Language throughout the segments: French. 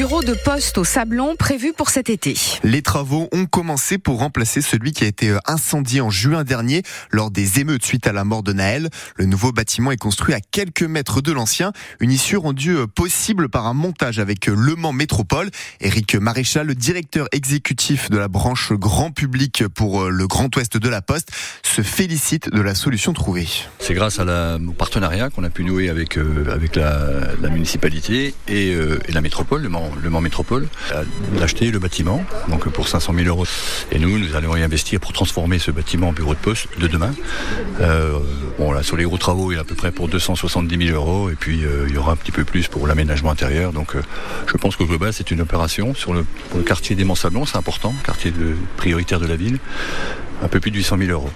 bureau de poste au Sablon prévu pour cet été. Les travaux ont commencé pour remplacer celui qui a été euh, incendié en juin dernier lors des émeutes suite à la mort de Naël. Le nouveau bâtiment est construit à quelques mètres de l'ancien, une issue rendue euh, possible par un montage avec euh, Le Mans Métropole. Éric Maréchal, le directeur exécutif de la branche grand public pour le Grand Ouest de la Poste, se félicite de la solution trouvée. C'est grâce à la, au partenariat qu'on a pu nouer avec, avec la, la municipalité et, et la métropole le Mans, Métropole, d'acheter le bâtiment, donc pour 500 000 euros. Et nous, nous allons y investir pour transformer ce bâtiment en bureau de poste de demain. Euh, bon, là, sur les gros travaux, il y a à peu près pour 270 000 euros, et puis euh, il y aura un petit peu plus pour l'aménagement intérieur. Donc, euh, je pense qu'au global, c'est une opération sur le, le quartier des Monts-Sablons, c'est important, quartier prioritaire de la ville, un peu plus de 800 000 euros.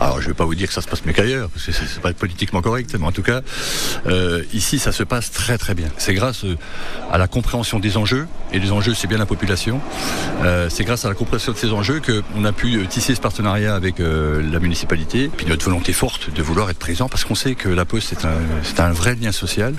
Alors je ne vais pas vous dire que ça se passe mieux qu'ailleurs, parce que c'est pas politiquement correct, mais en tout cas, euh, ici ça se passe très très bien. C'est grâce euh, à la compréhension des enjeux, et les enjeux c'est bien la population, euh, c'est grâce à la compréhension de ces enjeux qu'on a pu tisser ce partenariat avec la municipalité, puis notre volonté forte de vouloir être présent, parce qu'on sait que la Poste c'est un, un vrai lien social,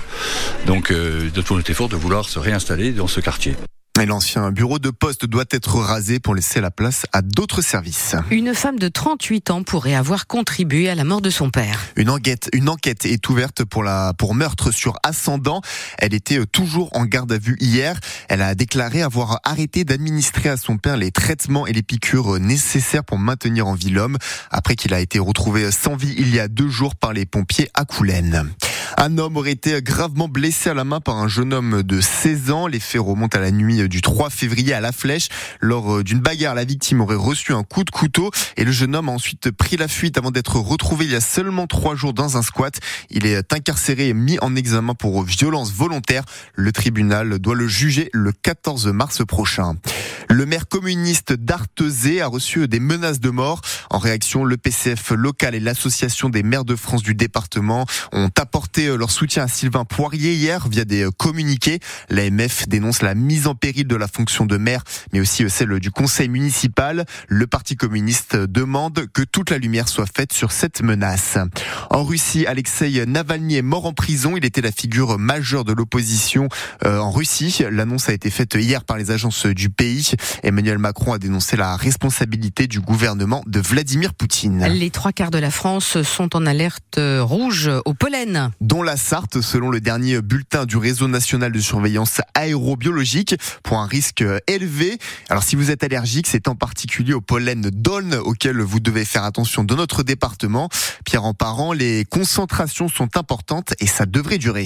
donc notre volonté forte de vouloir se réinstaller dans ce quartier. Et l'ancien bureau de poste doit être rasé pour laisser la place à d'autres services. Une femme de 38 ans pourrait avoir contribué à la mort de son père. Une enquête, une enquête est ouverte pour la, pour meurtre sur ascendant. Elle était euh, toujours en garde à vue hier. Elle a déclaré avoir arrêté d'administrer à son père les traitements et les piqûres nécessaires pour maintenir en vie l'homme après qu'il a été retrouvé sans vie il y a deux jours par les pompiers à Coulennes. Un homme aurait été gravement blessé à la main par un jeune homme de 16 ans. Les faits remontent à la nuit du 3 février à La Flèche. Lors euh, d'une bagarre, la victime aurait reçu un coup de couteau et le jeune homme a ensuite pris la fuite avant d'être retrouvé il y a seulement trois jours dans un squat. Il est incarcéré et mis en examen pour violence volontaire. Le tribunal doit le juger le 14 mars prochain. Le maire communiste d'Artezé a reçu des menaces de mort. En réaction, le PCF local et l'association des maires de France du département ont apporté leur soutien à Sylvain Poirier hier via des communiqués. L'AMF dénonce la mise en péril de la fonction de maire, mais aussi celle du conseil municipal. Le Parti communiste demande que toute la lumière soit faite sur cette menace. En Russie, Alexei Navalny est mort en prison. Il était la figure majeure de l'opposition euh, en Russie. L'annonce a été faite hier par les agences du pays. Emmanuel Macron a dénoncé la responsabilité du gouvernement de Vladimir Poutine. Les trois quarts de la France sont en alerte rouge au pollen. Dont la Sarthe, selon le dernier bulletin du réseau national de surveillance aérobiologique, pour un risque élevé. Alors si vous êtes allergique, c'est en particulier au pollen d'Aulne auquel vous devez faire attention dans notre département. Pierre en parent, les concentrations sont importantes et ça devrait durer.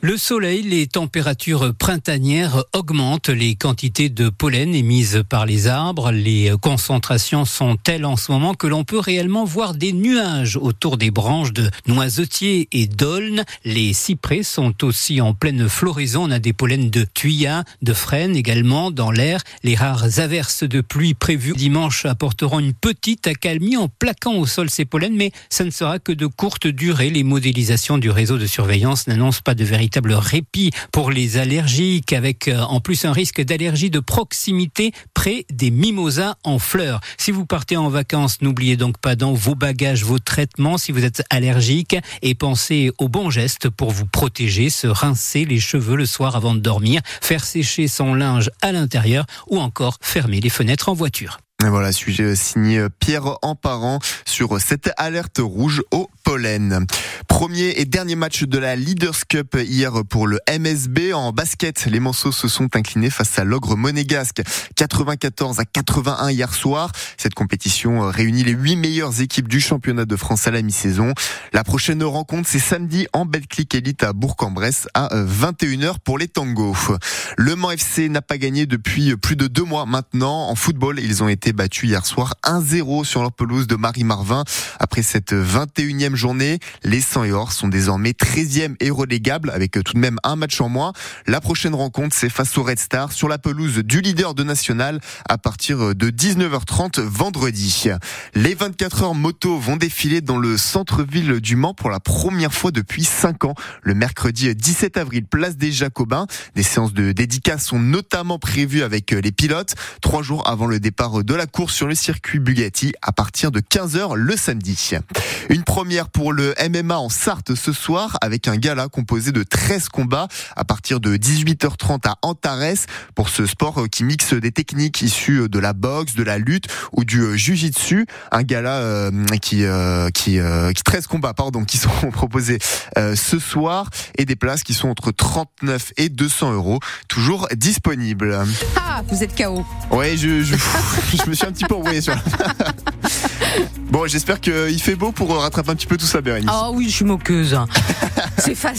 Le soleil, les températures printanières augmentent les quantités de pollen émises par les arbres. Les concentrations sont telles en ce moment que l'on peut réellement voir des nuages autour des branches de noisetiers et d'aulnes. Les cyprès sont aussi en pleine floraison. On a des pollens de tuyas, de frênes également dans l'air. Les rares averses de pluie prévues dimanche apporteront une petite accalmie en plaquant au sol ces pollens, mais ça ne sera que de courte durée. Les modélisations du réseau de surveillance n'annoncent pas de véritable répit pour les allergiques, avec euh, en plus un risque d'allergie de proximité près des mimosas en fleurs. Si vous partez en vacances, n'oubliez donc pas dans vos bagages vos traitements si vous êtes allergique et pensez aux bons gestes pour vous protéger, se rincer les cheveux le soir avant de dormir, faire sécher son linge à l'intérieur ou encore fermer les fenêtres en voiture. Voilà, sujet signé Pierre Emparent sur cette alerte rouge au pollen. Premier et dernier match de la Leaders Cup hier pour le MSB. En basket, les Manceaux se sont inclinés face à l'ogre monégasque. 94 à 81 hier soir. Cette compétition réunit les huit meilleures équipes du championnat de France à la mi-saison. La prochaine rencontre, c'est samedi en Betclic Elite à Bourg-en-Bresse à 21h pour les tangos. Le Mans FC n'a pas gagné depuis plus de deux mois maintenant. En football, ils ont été battu hier soir 1-0 sur leur pelouse de Marie-Marvin. Après cette 21e journée, les 100 et Or sont désormais 13e et relégables avec tout de même un match en moins. La prochaine rencontre, c'est face au Red Star sur la pelouse du leader de National à partir de 19h30 vendredi. Les 24 heures moto vont défiler dans le centre-ville du Mans pour la première fois depuis 5 ans. Le mercredi 17 avril, place des Jacobins. Des séances de dédicaces sont notamment prévues avec les pilotes. Trois jours avant le départ de la la course sur le circuit Bugatti à partir de 15h le samedi. Une première pour le MMA en Sarthe ce soir avec un gala composé de 13 combats à partir de 18h30 à Antares pour ce sport qui mixe des techniques issues de la boxe, de la lutte ou du jiu-jitsu. Un gala euh, qui, euh, qui, euh, qui 13 combats pardon qui sont proposés ce soir et des places qui sont entre 39 et 200 euros toujours disponibles. Ah, vous êtes KO. Ouais, je, je, je me suis un petit peu envoyé sur la... Bon, j'espère qu'il fait beau pour rattraper un petit peu tout ça, Bérénice. Ah oui, je suis moqueuse. C'est facile.